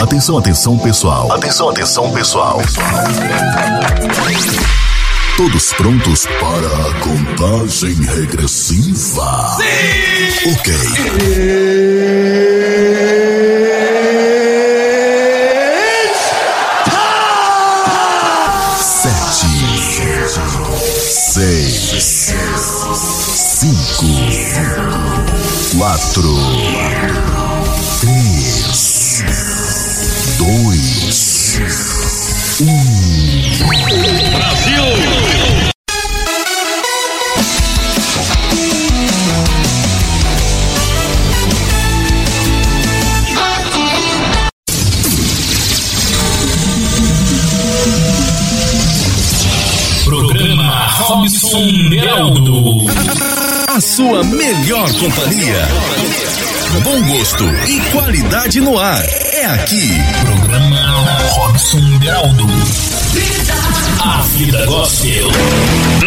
Atenção, atenção pessoal. Atenção, atenção pessoal. Todos prontos para a contagem regressiva? Sim! Ok. Sete, sua melhor companhia. Bom gosto e qualidade no ar. É aqui. Programa Robson Beraldo. A vida gospel.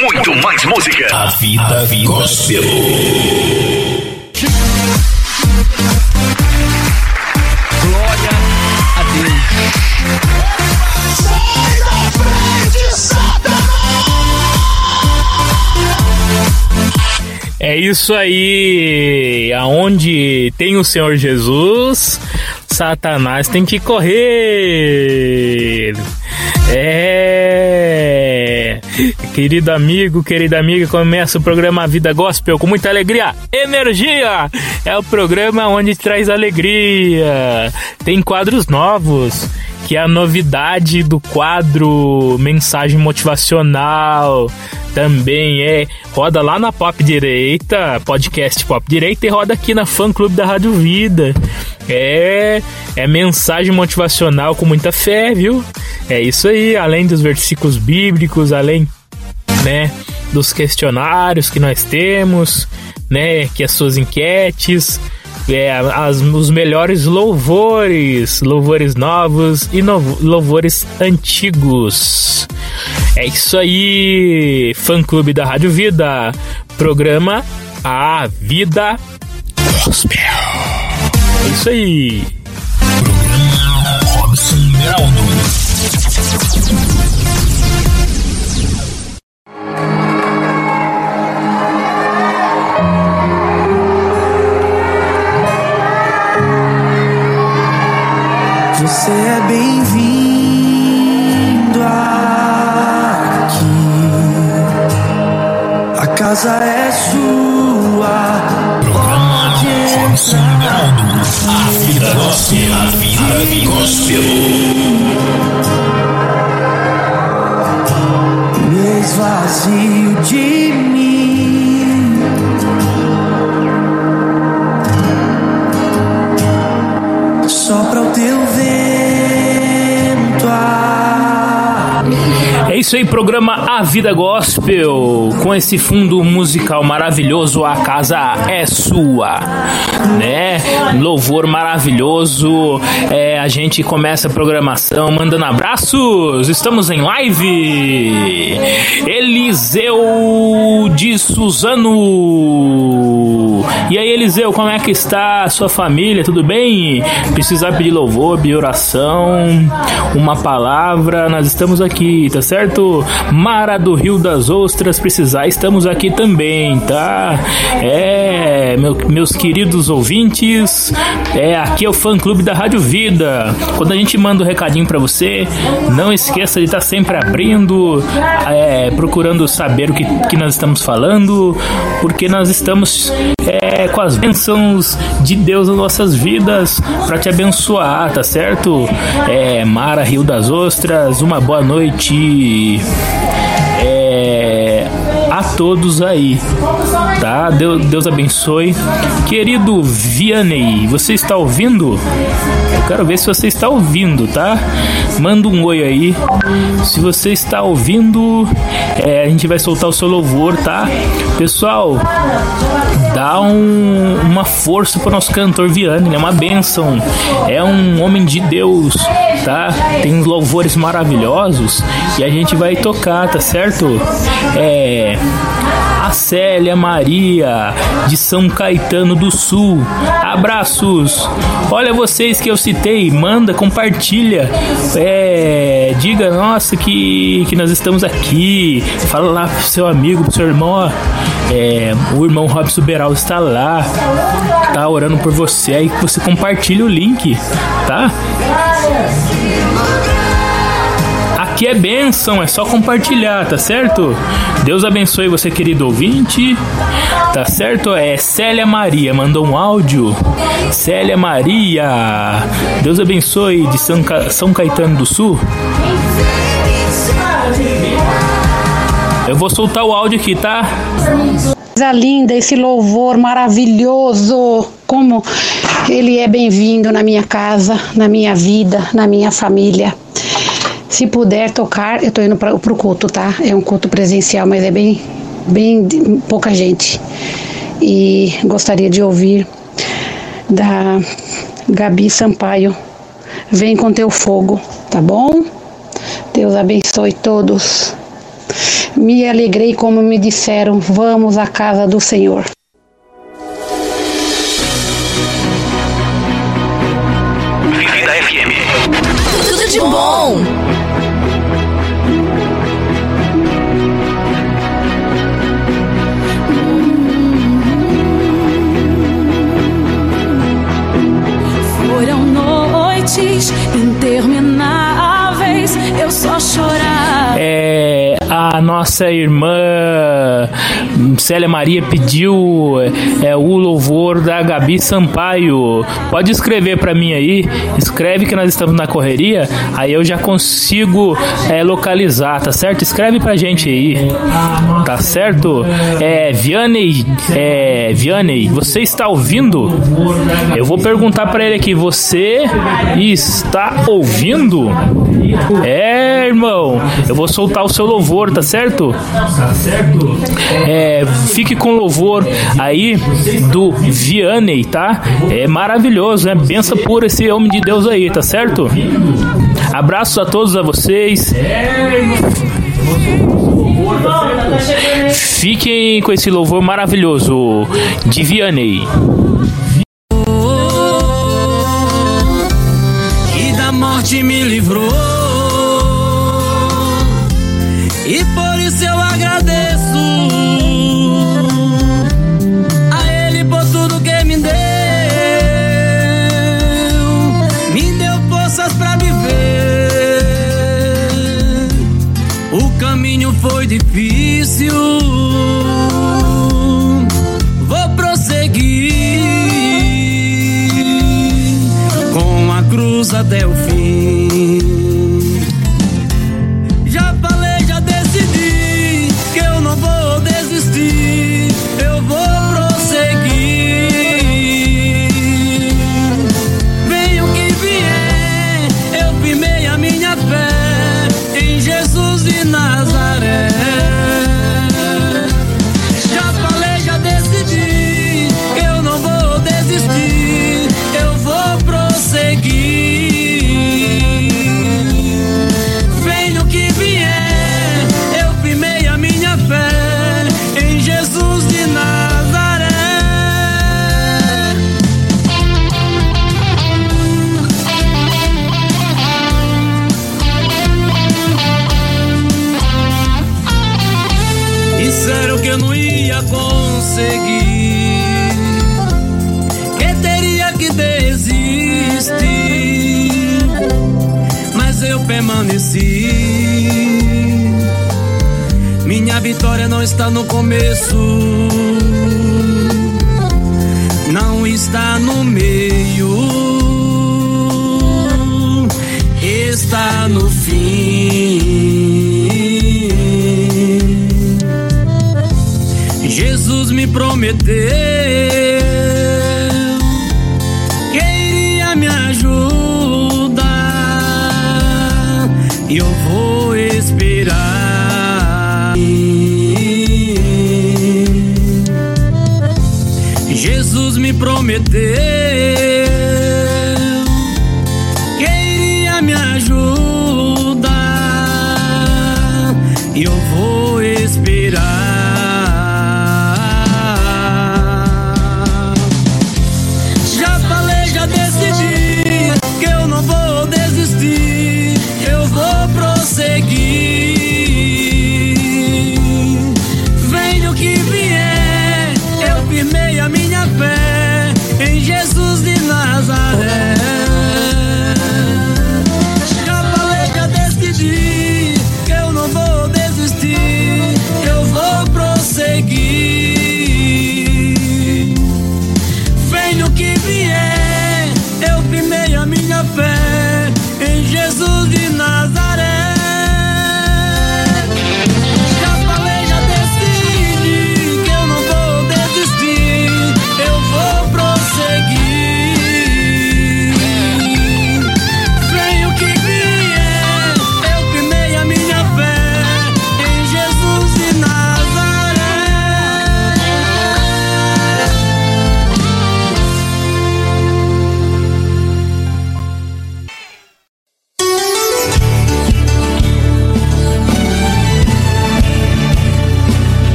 Muito mais música. A vida gospel. Glória É isso aí. Aonde tem o Senhor Jesus, Satanás tem que correr. É. Querido amigo, querida amiga, começa o programa Vida Gospel com muita alegria, energia. É o programa onde traz alegria. Tem quadros novos, que é a novidade do quadro Mensagem Motivacional. Também é roda lá na Pop Direita, podcast Pop Direita e roda aqui na Fã Clube da Rádio Vida. É, é mensagem motivacional com muita fé, viu? É isso aí, além dos versículos bíblicos, além, né, dos questionários que nós temos, né, que as suas enquetes, é, as, os melhores louvores, louvores novos e louvores antigos. É isso aí, fã clube da Rádio Vida, programa A Vida Gospel. É isso aí. Aí, programa A Vida Gospel, com esse fundo musical maravilhoso, a casa é sua, né? Louvor maravilhoso, é, a gente começa a programação mandando abraços, estamos em live, Eliseu de Suzano, E aí, Eliseu, como é que está a sua família? Tudo bem? Precisar pedir louvor, pedir oração, uma palavra, nós estamos aqui, tá certo? Mara do Rio das Ostras, precisar, estamos aqui também, tá? É, meu, meus queridos ouvintes, é, aqui é o fã clube da Rádio Vida. Quando a gente manda um recadinho para você, não esqueça de estar tá sempre abrindo, é, procurando saber o que, que nós estamos falando, porque nós estamos é, com as bênçãos de Deus nas nossas vidas para te abençoar, tá certo? É, Mara Rio das Ostras, uma boa noite. É, a todos aí, tá? Deus, Deus abençoe. Querido Vianney, você está ouvindo? Eu quero ver se você está ouvindo, tá? Manda um oi aí. Se você está ouvindo, é, a gente vai soltar o seu louvor, tá? Pessoal, dá um, uma força para o nosso cantor Vianney, é uma bênção. É um homem de Deus, tá? Tem uns louvores maravilhosos e a gente vai tocar, tá certo? É Célia Maria de São Caetano do Sul. Abraços. Olha vocês que eu citei, manda, compartilha. É, diga, nossa, que, que nós estamos aqui. Fala lá pro seu amigo, pro seu irmão, ó. É, o irmão Robson Beral está lá, tá orando por você. Aí você compartilha o link, tá? Aqui é bênção, é só compartilhar, tá certo? Deus abençoe você, querido ouvinte. Tá certo? É Célia Maria, mandou um áudio. Célia Maria, Deus abençoe de São, Ca... São Caetano do Sul. Eu vou soltar o áudio aqui, tá? Coisa linda, esse louvor maravilhoso. Como ele é bem-vindo na minha casa, na minha vida, na minha família. Se puder tocar, eu tô indo para o culto, tá? É um culto presencial, mas é bem, bem pouca gente. E gostaria de ouvir da Gabi Sampaio. Vem com teu fogo, tá bom? Deus abençoe todos. Me alegrei como me disseram, vamos à casa do Senhor. Vida FM. Tudo de bom. Noites intermináveis, eu só chorava. É, a nossa irmã Célia Maria pediu é, o louvor da Gabi Sampaio. Pode escrever para mim aí, escreve que nós estamos na correria, aí eu já consigo é, localizar, tá certo? Escreve pra gente aí, tá certo? É, Vianney, é, Vianney, você está ouvindo? Eu vou perguntar para ele aqui, você está ouvindo? É, irmão, eu vou soltar o seu louvor, tá certo? Tá certo? É, fique com louvor aí do Vianney, tá? É maravilhoso, é benção por esse homem de Deus aí, tá certo? Abraços a todos a vocês. Fiquem com esse louvor maravilhoso de Vianney. E da morte me livrou. Vou prosseguir com a cruz até o fim. Começo, exército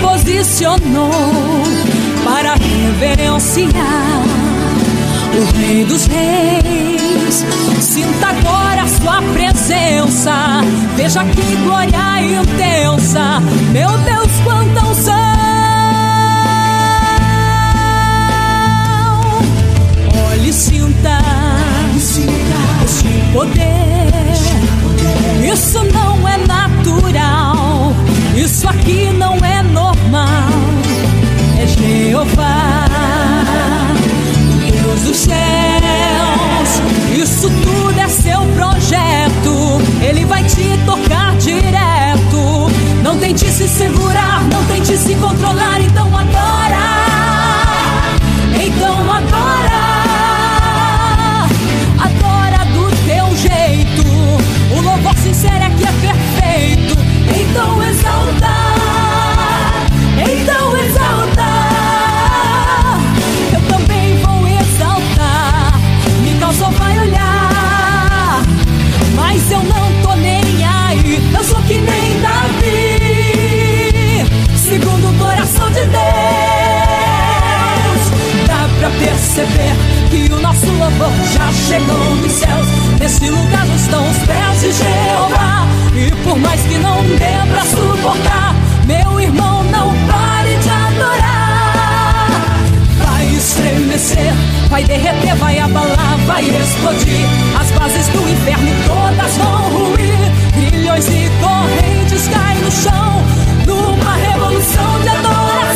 posicionou para reverenciar o Rei dos Reis. Sinta agora sua presença, veja que glória intensa, meu Deus, quanta unção! Olhe, sinta, sinta este poder isso não é natural. Isso aqui não é normal. É Jeová, Deus dos céus. Isso tudo é seu projeto. Ele vai te tocar direto. Não tente se segurar, não tente se controlar. Então adora. Perceber que o nosso louvor já chegou dos céus. Nesse lugar estão os pés de Jeová. E por mais que não dê pra suportar, meu irmão, não pare de adorar. Vai estremecer, vai derreter, vai abalar, vai explodir. As bases do inferno todas vão ruir. Grilhões e correntes caem no chão. Numa revolução de adoração.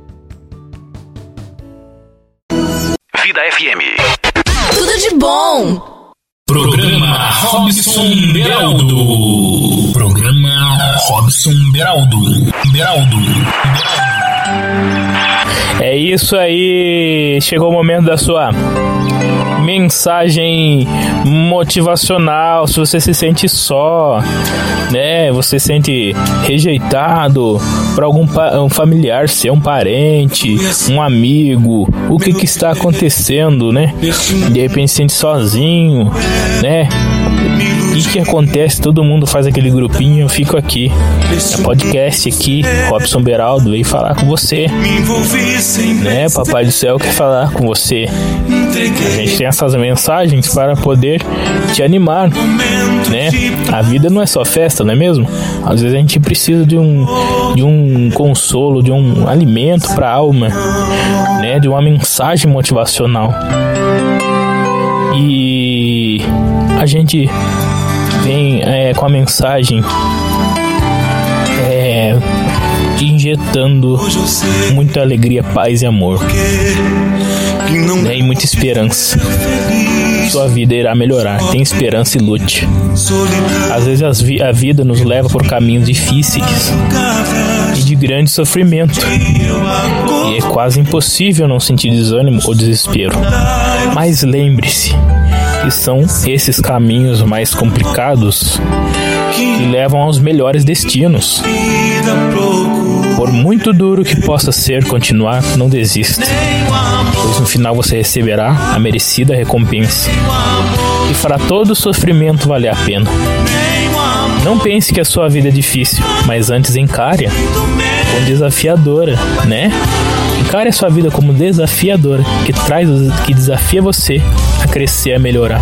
Vida FM. Tudo de bom. Programa Robson Beraldo. Programa Robson Beraldo. Beraldo. É isso aí. Chegou o momento da sua mensagem motivacional. Se você se sente só, né? Você se sente rejeitado por algum um familiar, seu um parente, um amigo. O que que está acontecendo, né? De repente se sente sozinho, né? O que, que acontece? Todo mundo faz aquele grupinho, eu fico aqui. É podcast aqui, Robson Beraldo veio falar com você. Né, Papai do Céu quer falar com você. A gente tem essas mensagens para poder te animar, né? A vida não é só festa, não é mesmo? Às vezes a gente precisa de um, de um consolo, de um alimento para a alma, né? De uma mensagem motivacional. E a gente vem é, com a mensagem é, injetando muita alegria, paz e amor. Né, e muita esperança. Sua vida irá melhorar. Tem esperança e lute. Às vezes a vida nos leva por caminhos difíceis e de grande sofrimento. E é quase impossível não sentir desânimo ou desespero. Mas lembre-se que são esses caminhos mais complicados que levam aos melhores destinos. Por muito duro que possa ser continuar, não desista, pois no final você receberá a merecida recompensa e fará todo o sofrimento valer a pena. Não pense que a sua vida é difícil, mas antes encare-a como desafiadora, né? Encare a sua vida como desafiadora, que traz, que desafia você a crescer, a melhorar.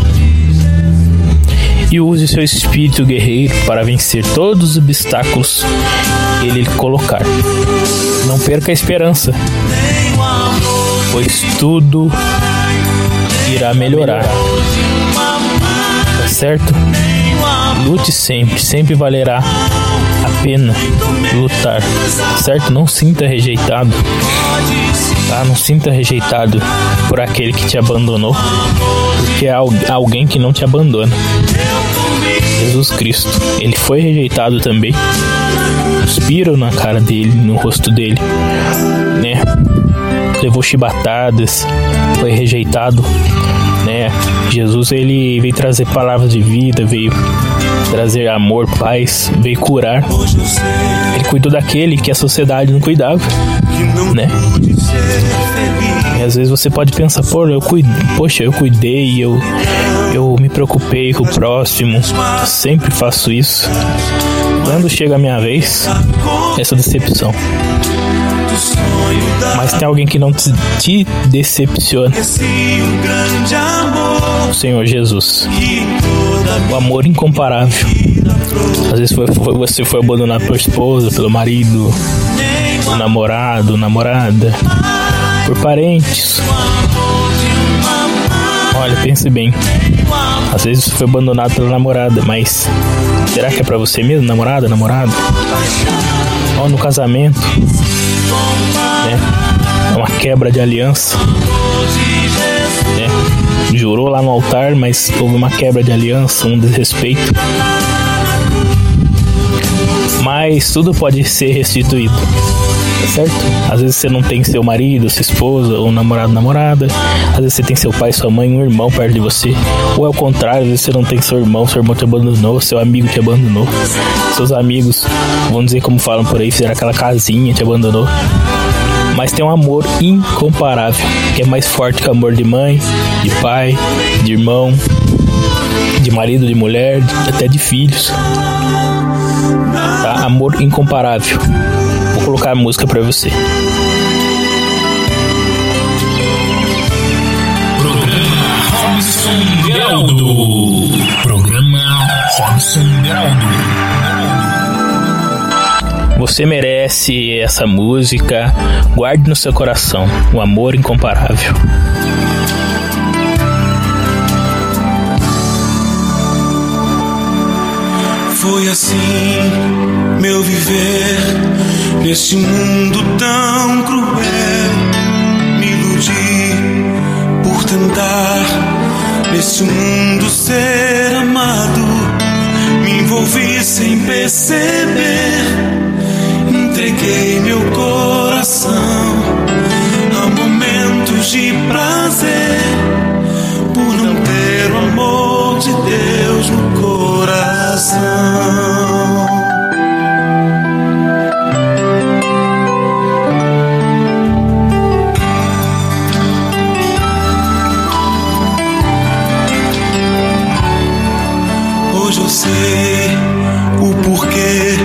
E use seu espírito guerreiro para vencer todos os obstáculos que ele colocar. Não perca a esperança, pois tudo irá melhorar. Tá certo? Lute sempre, sempre valerá a pena lutar, certo? Não sinta rejeitado, tá? Não sinta rejeitado por aquele que te abandonou, porque é al- alguém que não te abandona. Jesus Cristo, ele foi rejeitado também. Cuspiram na cara dele, no rosto dele, né? Levou chibatadas, foi rejeitado, né? Jesus ele veio trazer palavras de vida, veio trazer amor, paz, veio curar. Ele cuidou daquele que a sociedade não cuidava, né? E às vezes você pode pensar, pô, eu cuidei, poxa, eu cuidei, eu, eu me preocupei com o próximo, sempre faço isso. Quando chega a minha vez, essa decepção. Mas tem alguém que não te, te decepciona. O Senhor Jesus. O amor incomparável. Às vezes foi, foi- você foi abandonado pela esposa, pelo marido, pelo namorado, namorada, por parentes. Olha, pense bem. Às vezes você foi abandonado pela namorada, mas será que é pra você mesmo, namorada, namorado? Ou no casamento, né? É uma quebra de aliança, né? Jurou lá no altar, mas houve uma quebra de aliança, um desrespeito. Mas tudo pode ser restituído. Certo? Às vezes você não tem seu marido, sua esposa, ou namorado, namorada. Às vezes você tem seu pai, sua mãe, um irmão perto de você. Ou é o contrário, às vezes você não tem seu irmão, seu irmão te abandonou, seu amigo te abandonou. Seus amigos, vamos dizer como falam por aí, fizeram aquela casinha, te abandonou. Mas tem um amor incomparável, que é mais forte que o amor de mãe, de pai, de irmão, de marido, de mulher, até de filhos. Tá? Amor incomparável. Colocar a música pra você. Robson Geraldo. Programa Robson Geraldo. Você merece essa música. Guarde no seu coração o amor incomparável. Foi assim meu viver neste mundo tão cruel. Me iludi por tentar neste mundo ser amado. Me envolvi sem perceber. Entreguei meu coração a momentos de prazer por não ter o amor de Deus no coração. Hoje eu sei o porquê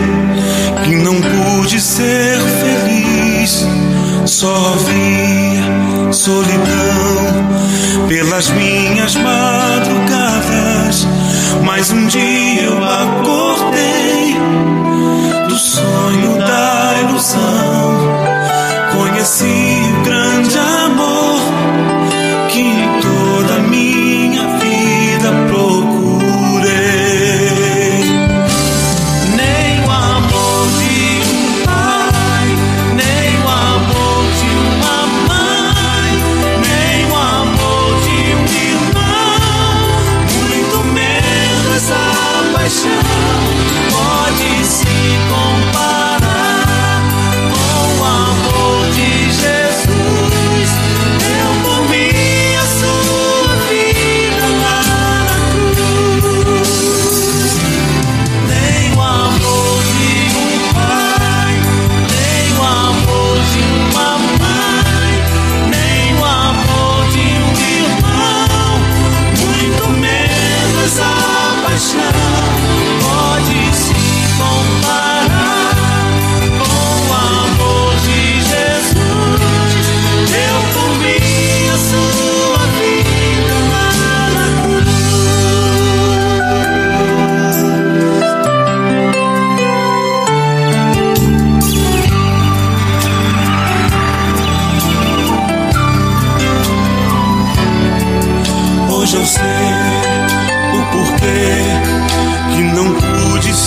que não pude ser feliz. Só havia solidão pelas minhas madrugadas. Mas um dia eu acordei do sonho da ilusão. Conheci o grande amor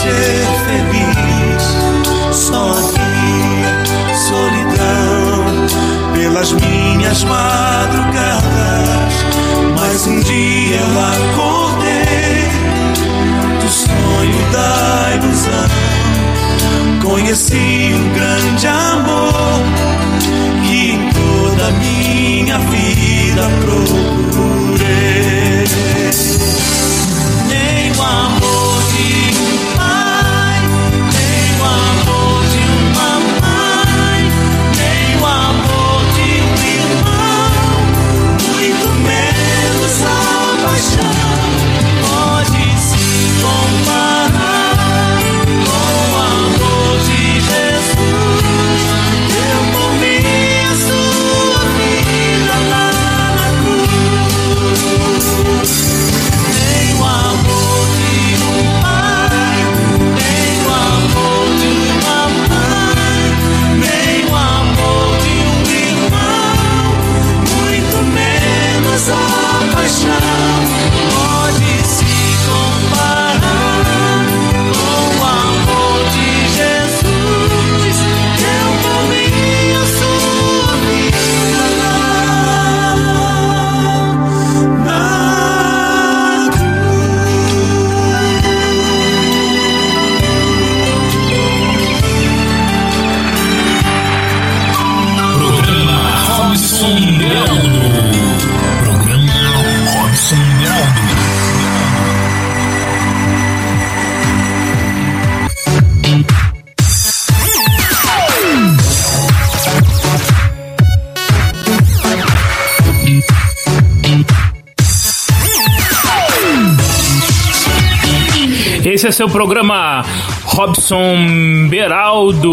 ser feliz. Só havia solidão pelas minhas madrugadas. Mas um dia eu acordei do sonho da ilusão. Conheci um grande amor que em toda a minha vida procurei. Esse é seu programa Robson Beraldo.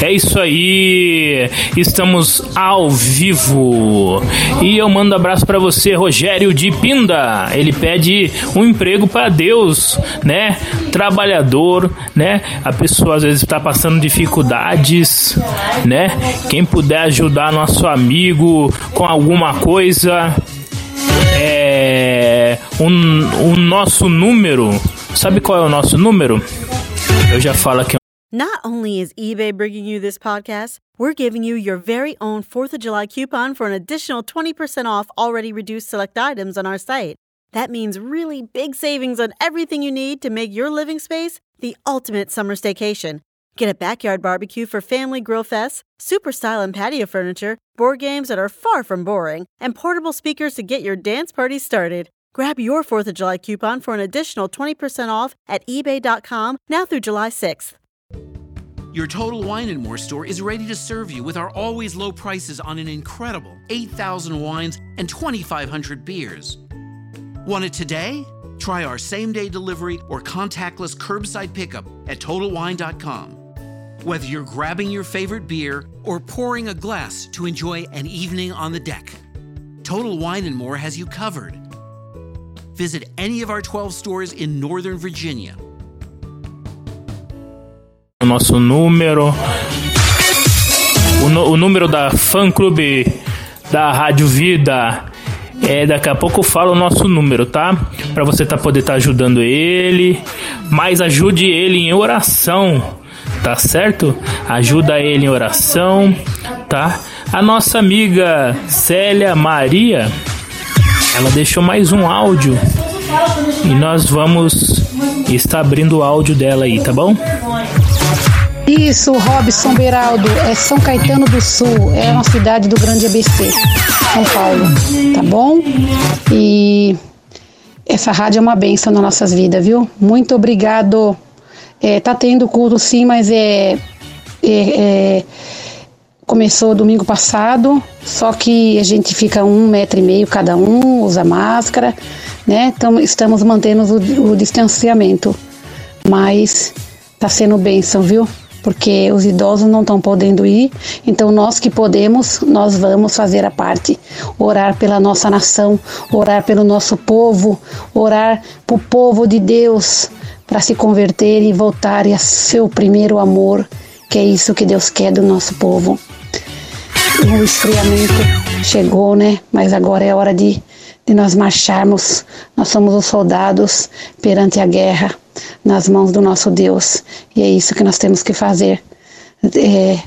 É isso aí, estamos ao vivo. E eu mando abraço para você, Rogério de Pinda. Ele pede um emprego para Deus, né? Trabalhador, né? A pessoa às vezes está passando dificuldades, né? Quem puder ajudar nosso amigo com alguma coisa, o, o um, um nosso número. Sabe qual é o nosso número? Eu já falo aqui. Not only is eBay bringing you this podcast, we're giving you your very own 4th of July coupon for an additional 20% off already reduced select items on our site. That means really big savings on everything you need to make your living space the ultimate summer staycation. Get a backyard barbecue for family grill fests, super style and patio furniture, board games that are far from boring, and portable speakers to get your dance party started. Grab your 4th of July coupon for an additional 20% off at eBay.com now through July 6th. Your Total Wine and More store is ready to serve you with our always low prices on an incredible 8,000 wines and 2,500 beers. Want it today? Try our same day delivery or contactless curbside pickup at TotalWine.com. Whether you're grabbing your favorite beer or pouring a glass to enjoy an evening on the deck, Total Wine and More has you covered. Visit any of our 12 stores in Northern Virginia. Nosso número. O, o número da fã clube da Rádio Vida. É, daqui a pouco eu falo o nosso número, tá? Para você tá poder estar tá ajudando ele, mas ajude ele em oração, tá certo? Ajuda ele em oração, tá? A nossa amiga Célia Maria, ela deixou mais um áudio e nós vamos estar abrindo o áudio dela aí, tá bom? Isso, Robson Beraldo, é São Caetano do Sul, é uma cidade do Grande ABC, São Paulo, tá bom? E essa rádio é uma benção nas nossas vidas, viu? Muito obrigado. É, tá tendo culto sim, mas é, é, é, começou domingo passado, só que a gente fica um metro e meio cada um, usa máscara, né? Então estamos mantendo o, o distanciamento, mas tá sendo bênção, viu? porque os idosos não estão podendo ir, então nós que podemos, nós vamos fazer a parte, orar pela nossa nação, orar pelo nosso povo, orar para o povo de Deus para se converter e voltar a seu primeiro amor, que é isso que Deus quer do nosso povo. O esfriamento chegou, né? Mas agora é hora de, de nós marcharmos. Nós somos os soldados perante a guerra nas mãos do nosso Deus. E é isso que nós temos que fazer. É,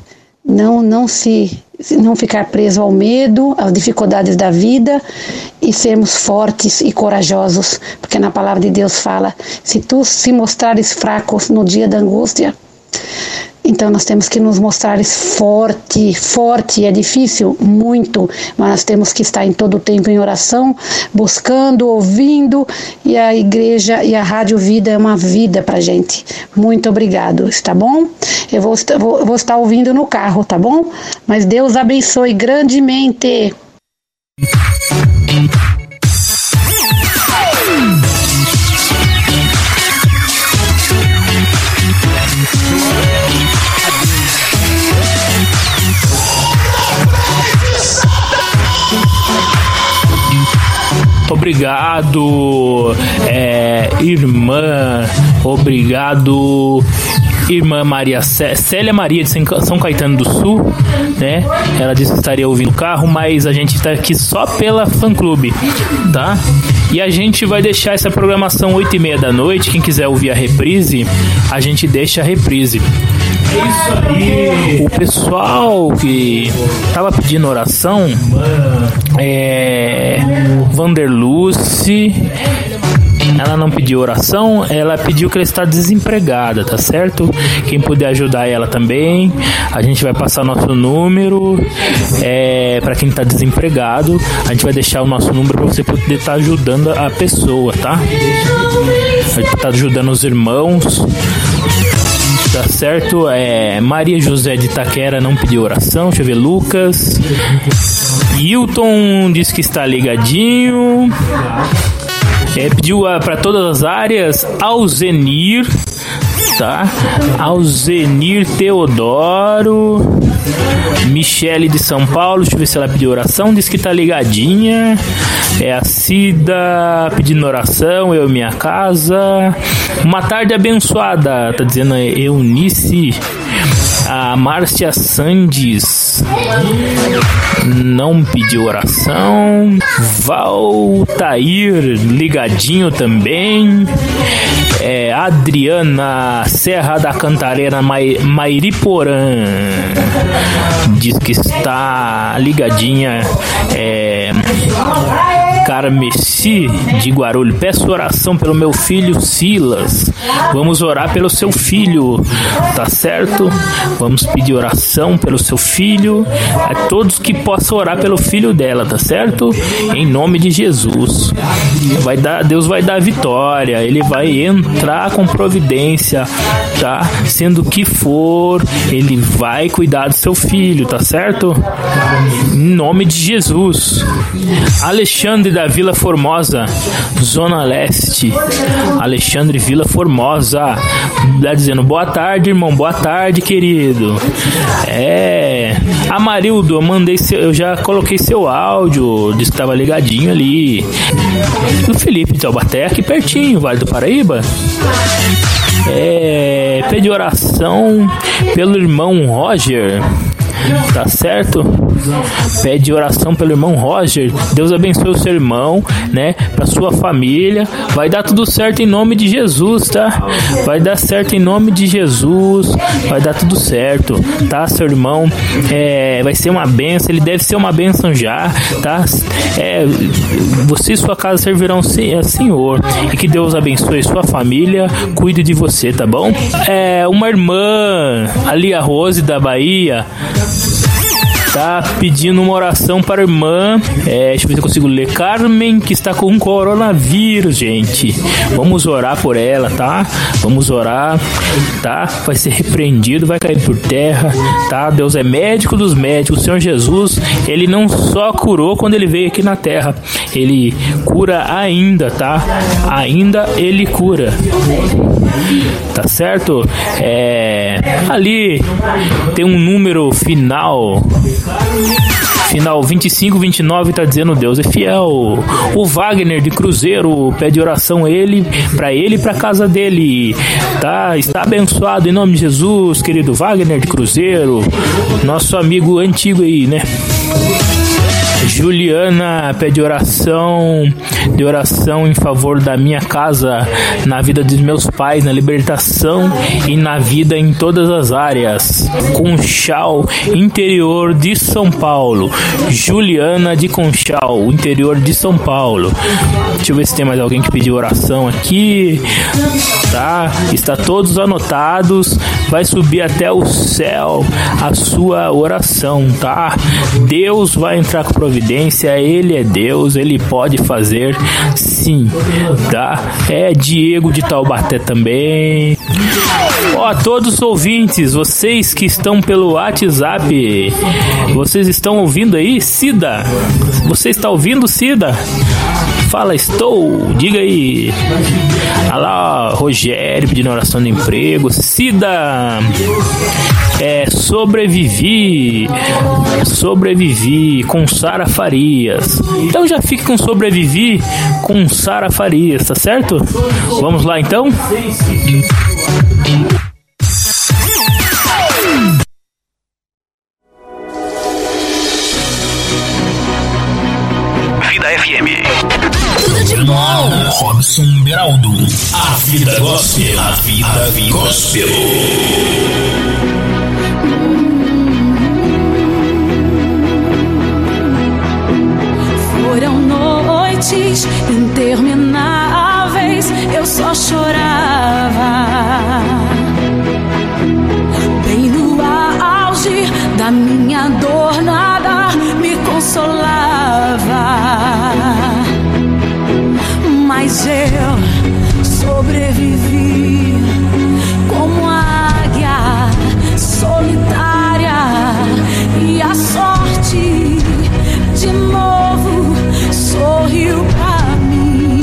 não, não se não ficar preso ao medo, às dificuldades da vida e sermos fortes e corajosos, porque na palavra de Deus fala: se tu se mostrares fracos no dia da angústia, então nós temos que nos mostrar forte, forte. É difícil, muito, mas nós temos que estar em todo o tempo em oração, buscando, ouvindo. E a igreja e a Rádio Vida é uma vida para gente. Muito obrigado, está bom? Eu vou, vou, vou estar ouvindo no carro, tá bom? Mas Deus abençoe grandemente. Obrigado, é, irmã. Obrigado, irmã Maria Célia Maria de São Caetano do Sul, né? Ela disse que estaria ouvindo o carro, mas a gente está aqui só pela fã clube, tá? E a gente vai deixar essa programação 8 e meia da noite. Quem quiser ouvir a reprise, a gente deixa a reprise. O pessoal que tava pedindo oração é Vanderluce ela não pediu oração, ela pediu que ela está desempregada, tá certo? Quem puder ajudar ela também, a gente vai passar nosso número é, para quem está desempregado. A gente vai deixar o nosso número para você poder estar tá ajudando a pessoa, tá? A gente tá ajudando os irmãos tá certo? É, Maria José de Taquera não pediu oração. Deixa eu ver, Lucas. Hilton diz que está ligadinho. É, pediu uh, para todas as áreas Alzenir, tá? Alzenir Teodoro, Michele de São Paulo, deixa eu ver se ela pediu oração, diz que tá ligadinha. É a Cida pedindo oração, eu minha casa. Uma tarde abençoada, tá dizendo Eunice. A Márcia Sandes não pediu oração. Valtair ligadinho também. É, Adriana Serra da Cantareira Mairiporã diz que está ligadinha. É, Carmeci de Guarulhos. Peço oração pelo meu filho Silas. Vamos orar pelo seu filho, tá certo? Vamos pedir oração pelo seu filho. A todos que possam orar pelo filho dela, tá certo? Em nome de Jesus. Vai dar, Deus vai dar vitória. Ele vai entrar com providência, tá? Sendo que for, ele vai cuidar do seu filho, tá certo? Em nome de Jesus. Alexandre da Vila Formosa, Zona Leste. Alexandre Vila Formosa. Tá dizendo boa tarde, irmão. Boa tarde, querido. É. Amarildo, eu mandei seu, eu já coloquei seu áudio. Disse que tava ligadinho ali. O Felipe de Taubaté, aqui pertinho, Vale do Paraíba. É, pede oração pelo irmão Roger tá certo? Pede oração pelo irmão Roger. Deus abençoe o seu irmão, né? Pra sua família. Vai dar tudo certo em nome de Jesus, tá? Vai dar certo em nome de Jesus. Vai dar tudo certo, tá? Seu irmão é, vai ser uma benção. Ele deve ser uma benção já, tá? É, você e sua casa servirão ao Senhor. E que Deus abençoe sua família. Cuide de você, tá bom? É, uma irmã ali, a Rose da Bahia tá pedindo uma oração para a irmã. É, deixa eu ver se eu consigo ler. Carmen, que está com coronavírus, gente. Vamos orar por ela, tá? Vamos orar, tá? Vai ser repreendido, vai cair por terra, tá? Deus é médico dos médicos. O Senhor Jesus, ele não só curou quando ele veio aqui na terra, ele cura ainda, tá? Ainda ele cura. Tá certo? É, ali tem um número final Final 25, 29 tá dizendo Deus é fiel. O Wagner de Cruzeiro pede oração ele para ele e para casa dele. Tá? Está abençoado em nome de Jesus, querido Wagner de Cruzeiro, nosso amigo antigo aí, né? Juliana pede oração, de oração em favor da minha casa, na vida dos meus pais, na libertação e na vida em todas as áreas. Conchal, interior de São Paulo. Juliana de Conchal, interior de São Paulo. Deixa eu ver se tem mais alguém que pediu oração aqui. Tá? Está todos anotados. Vai subir até o céu a sua oração, tá? Deus vai entrar com providência, ele é Deus, ele pode fazer sim, tá? É Diego de Taubaté também. Ó, a todos os ouvintes, vocês que estão pelo WhatsApp, vocês estão ouvindo aí? Cida, você está ouvindo, Cida? Fala, estou, diga aí. Olha Rogério pedindo oração de emprego. Cida, é, sobrevivi, sobrevivi com Sara Farias. Então já fique com sobrevivi com Sara Farias, tá certo? Vamos lá então? Robson Beraldo. A vida gospel. A vida, gospel. Foram noites intermináveis, eu só chorava. Bem no auge da minha dor, nada me consolava. mas eu sobrevivi como águia solitária e a sorte de novo sorriu pra mim.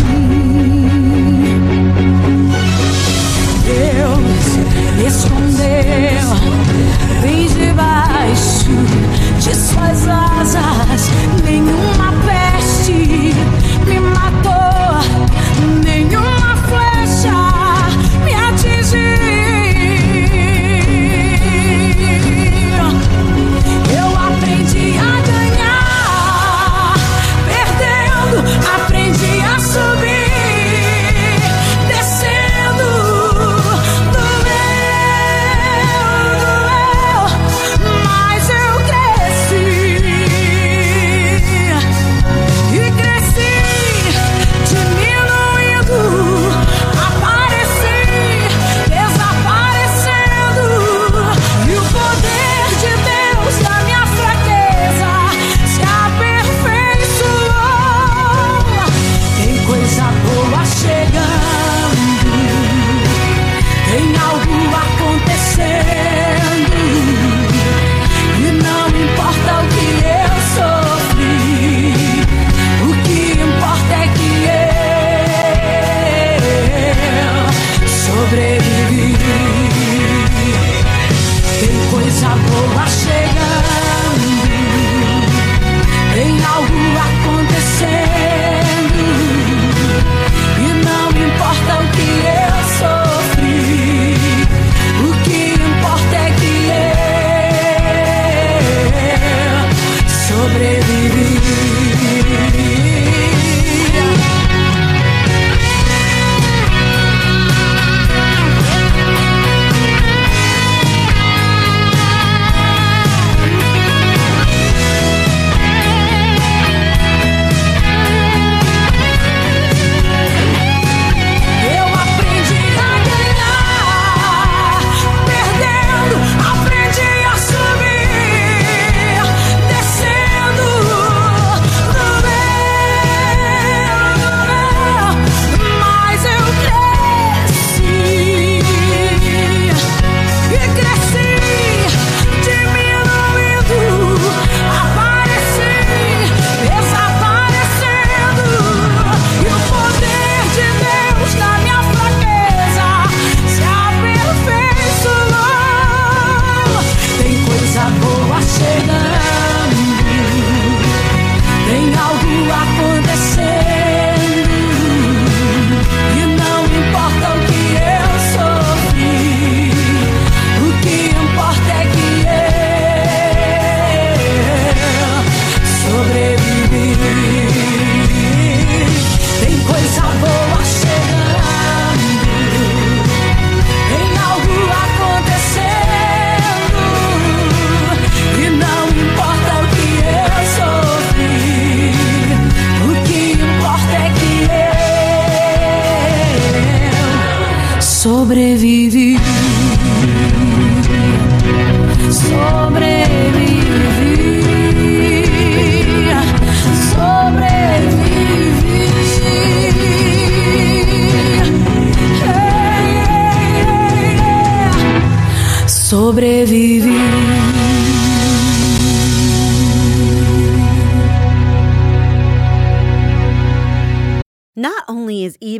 Deus escondeu bem debaixo de suas asas nenhuma peste.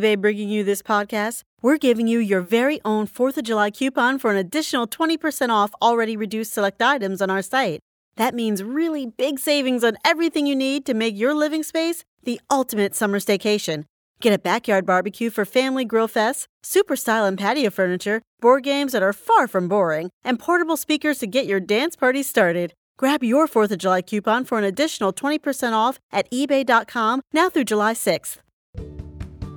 eBay bringing you this podcast, we're giving you your very own 4th of July coupon for an additional 20% off already reduced select items on our site. That means really big savings on everything you need to make your living space the ultimate summer staycation. Get a backyard barbecue for family grill fests, super style and patio furniture, board games that are far from boring, and portable speakers to get your dance party started. Grab your 4th of July coupon for an additional 20% off at eBay.com now through July 6th.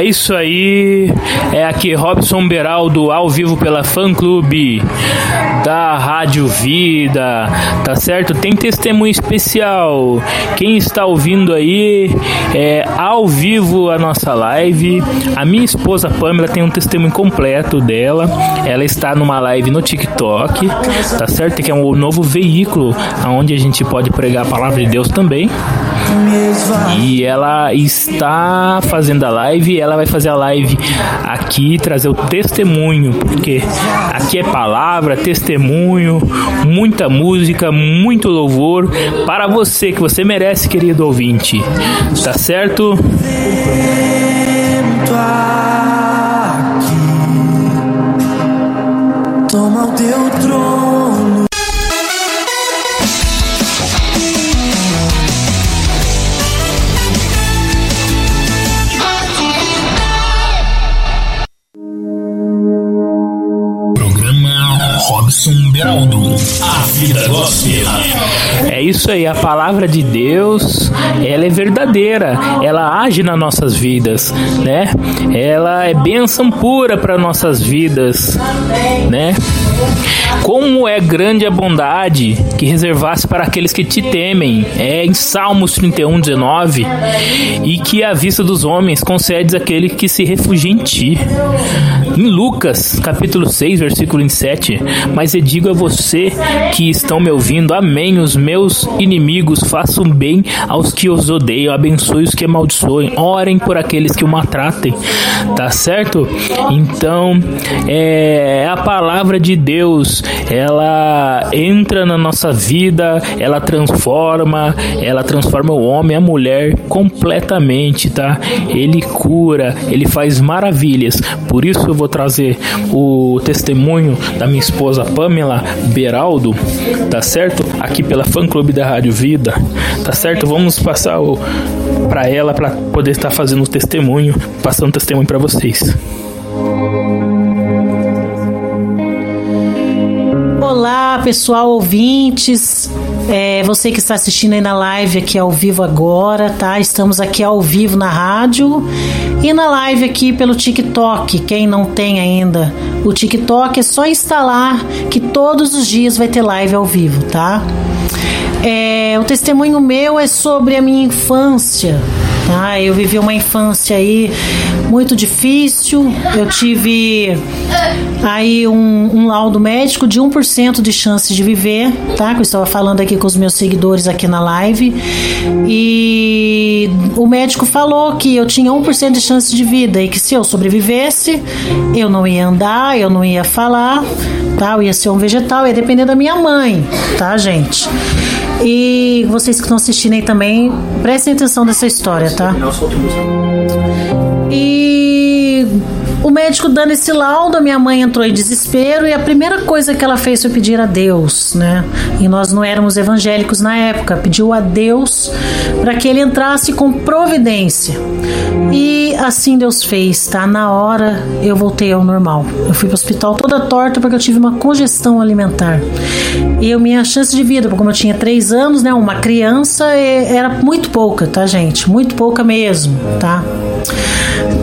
É isso aí, é aqui Robson Beraldo ao vivo pela Fã Clube da Rádio Vida, tá certo? Tem testemunho especial. Quem está ouvindo aí é ao vivo a nossa live. A minha esposa Pamela tem um testemunho completo dela. Ela está numa live no TikTok, tá certo? Que é um novo veículo onde a gente pode pregar a palavra de Deus também. E ela está fazendo a live, ela vai fazer a live aqui, trazer o testemunho, porque aqui é palavra, testemunho, muita música, muito louvor para você que você merece, querido ouvinte. Tá certo? Toma o teu trono. A vida gospel. É isso aí, a palavra de Deus, ela é verdadeira, ela age nas nossas vidas, né? Ela é bênção pura para nossas vidas, né? Como é grande a bondade que reservaste para aqueles que te temem, é em Salmos 31, 19, e que à vista dos homens concedes aquele que se refugia em ti. Em Lucas, capítulo 6, versículo 27, mas eu digo a você que estão me ouvindo, amém, os meus inimigos, façam bem aos que os odeiam, abençoe os que amaldiçoem, orem por aqueles que o maltratem, tá certo? Então, é a palavra de Deus, ela entra na nossa vida, ela transforma, ela transforma o homem, a mulher completamente, tá? Ele cura, ele faz maravilhas. Por isso eu vou trazer o testemunho da minha esposa Pamela Beraldo, tá certo? Aqui pela fã clube da Rádio Vida, tá certo? Vamos passar para ela para poder estar fazendo o testemunho, passando o testemunho para vocês. Olá, pessoal, ouvintes. É, você que está assistindo aí na live aqui ao vivo agora, tá? Estamos aqui ao vivo na rádio e na live aqui pelo TikTok. Quem não tem ainda o TikTok é só instalar que todos os dias vai ter live ao vivo, tá? É, o testemunho meu é sobre a minha infância. Tá? Eu vivi uma infância aí muito difícil. Eu tive aí um, um laudo médico de 1% de chance de viver, tá? Que eu estava falando aqui com os meus seguidores aqui na live. E o médico falou que eu tinha 1% de chance de vida e que se eu sobrevivesse, eu não ia andar, eu não ia falar, tá? Eu ia ser um vegetal, ia depender da minha mãe, tá, gente? E vocês que estão assistindo aí também, prestem atenção nessa história, tá? E o médico dando esse laudo, a minha mãe entrou em desespero e a primeira coisa que ela fez foi pedir a Deus, né? E nós não éramos evangélicos na época, pediu a Deus para que ele entrasse com providência. E assim Deus fez, tá? Na hora eu voltei ao normal. Eu fui para o hospital toda torta porque eu tive uma congestão alimentar. E a minha chance de vida, como eu tinha três anos, né? Uma criança, era muito pouca, tá, gente? Muito pouca mesmo, tá?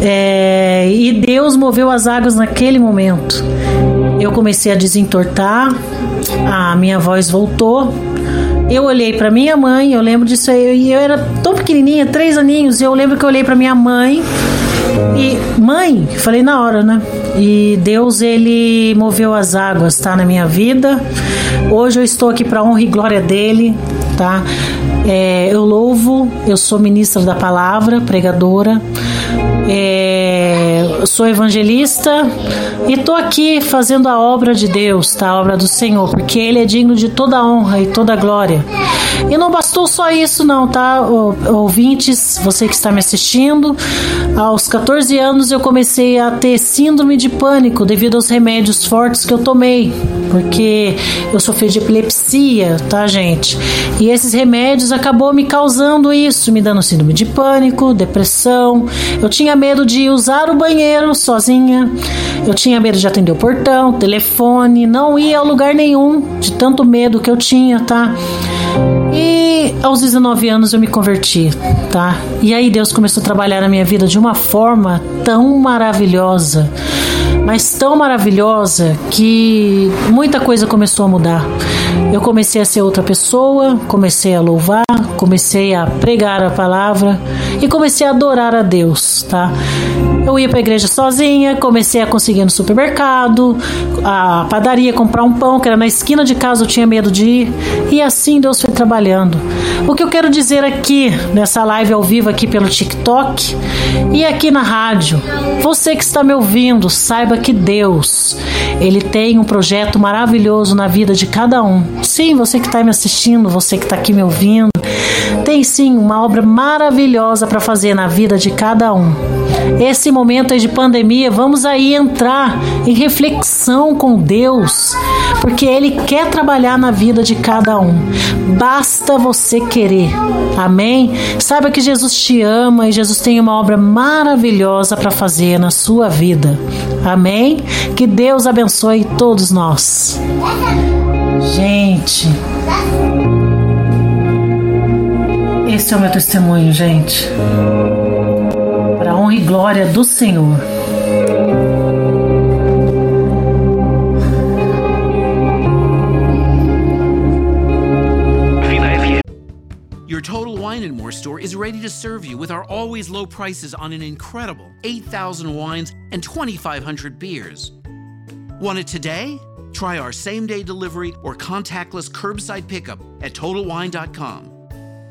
É, e Deus moveu as águas naquele momento. Eu comecei a desentortar, a minha voz voltou. Eu olhei para minha mãe, eu lembro disso aí, eu era tão pequenininha, três aninhos, eu lembro que eu olhei para minha mãe e mãe, falei na hora, né? E Deus ele moveu as águas, tá na minha vida. Hoje eu estou aqui para honra e glória dele, tá? É, eu louvo, eu sou ministra da palavra, pregadora. É, sou evangelista e tô aqui fazendo a obra de Deus, tá? A obra do Senhor, porque Ele é digno de toda honra e toda glória. E não bastou só isso, não, tá? Ouvintes, você que está me assistindo, aos 14 anos eu comecei a ter síndrome de pânico devido aos remédios fortes que eu tomei, porque eu sofri de epilepsia, tá, gente? E esses remédios acabou me causando isso, me dando síndrome de pânico, depressão. Eu tinha medo de usar o banheiro sozinha. Eu tinha medo de atender o portão, telefone, não ia a lugar nenhum, de tanto medo que eu tinha, tá? E aos 19 anos eu me converti, tá? E aí Deus começou a trabalhar na minha vida de uma forma tão maravilhosa, mas tão maravilhosa que muita coisa começou a mudar. Eu comecei a ser outra pessoa, comecei a louvar, comecei a pregar a palavra e comecei a adorar a Deus, tá? Eu ia para a igreja sozinha, comecei a conseguir no supermercado, a padaria comprar um pão que era na esquina de casa, eu tinha medo de ir, e assim Deus foi trabalhando. O que eu quero dizer aqui nessa live ao vivo aqui pelo TikTok e aqui na rádio, você que está me ouvindo, saiba que Deus, ele tem um projeto maravilhoso na vida de cada um. Sim, você que está me assistindo, você que está aqui me ouvindo, tem sim uma obra maravilhosa para fazer na vida de cada um. Esse momento de pandemia, vamos aí entrar em reflexão com Deus, porque Ele quer trabalhar na vida de cada um. Basta você querer. Amém? Saiba que Jesus te ama e Jesus tem uma obra maravilhosa para fazer na sua vida. Amém? Que Deus abençoe todos nós. Gente. Esse é o meu testemunho, gente. Honra e glória do Senhor. Your Total Wine and More store is ready to serve you with our always low prices on an incredible 8,000 wines and 2,500 beers. Want it today? Try our same day delivery or contactless curbside pickup at TotalWine.com.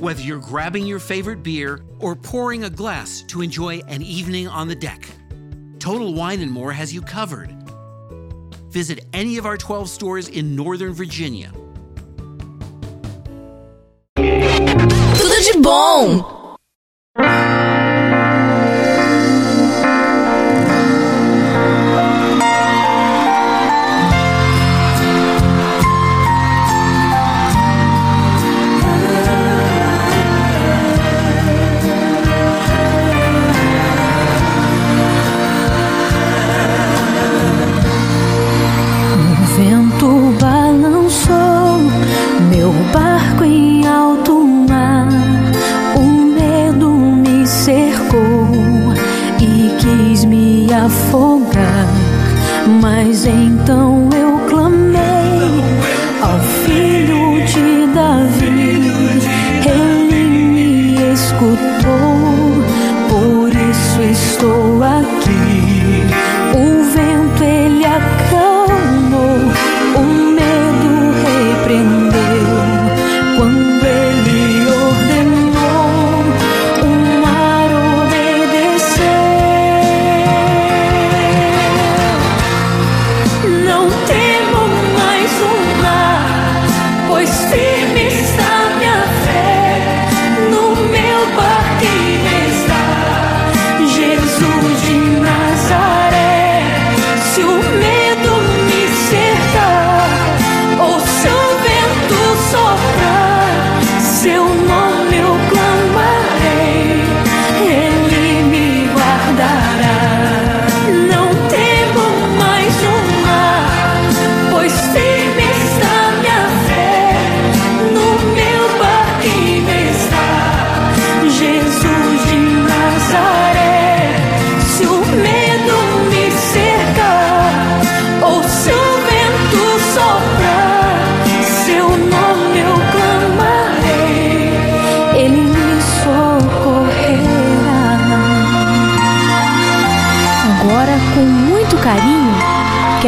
Whether you're grabbing your favorite beer or pouring a glass to enjoy an evening on the deck, Total Wine and More has you covered. Visit any of our 12 stores in Northern Virginia. Tudo de bom!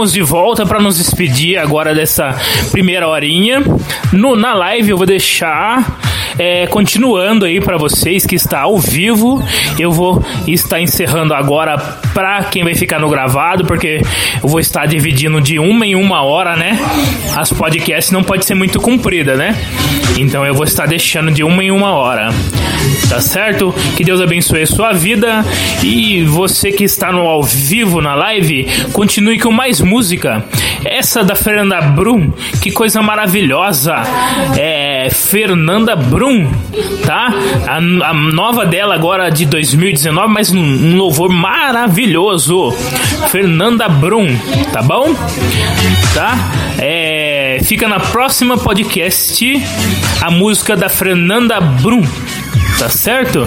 Estamos de volta para nos despedir agora dessa primeira horinha. No, na live eu vou deixar é, continuando aí para vocês que está ao vivo. Eu vou estar encerrando agora para quem vai ficar no gravado, porque eu vou estar dividindo de uma em uma hora, né? As podcasts não pode ser muito comprida, né? Então eu vou estar deixando de uma em uma hora. Tá certo? Que Deus abençoe a sua vida e você que está no ao vivo na live, continue com mais música. Essa da Fernanda Brum, que coisa maravilhosa. É Fernanda Brum, tá? A, a nova dela agora de 2019, mas um, um louvor maravilhoso. Fernanda Brum, tá bom? Tá? É, fica na próxima podcast a música da Fernanda Brum. Tá certo?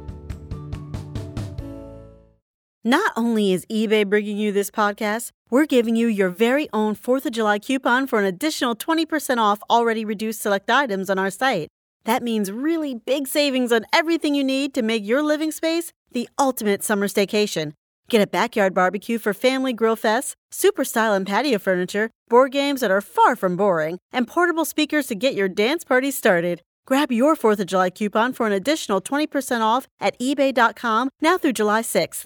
Not only is eBay bringing you this podcast, we're giving you your very own 4th of July coupon for an additional 20% off already reduced select items on our site. That means really big savings on everything you need to make your living space the ultimate summer staycation. Get a backyard barbecue for family grill fests, super style and patio furniture, board games that are far from boring, and portable speakers to get your dance party started. Grab your 4th of July coupon for an additional 20% off at eBay.com now through July 6th.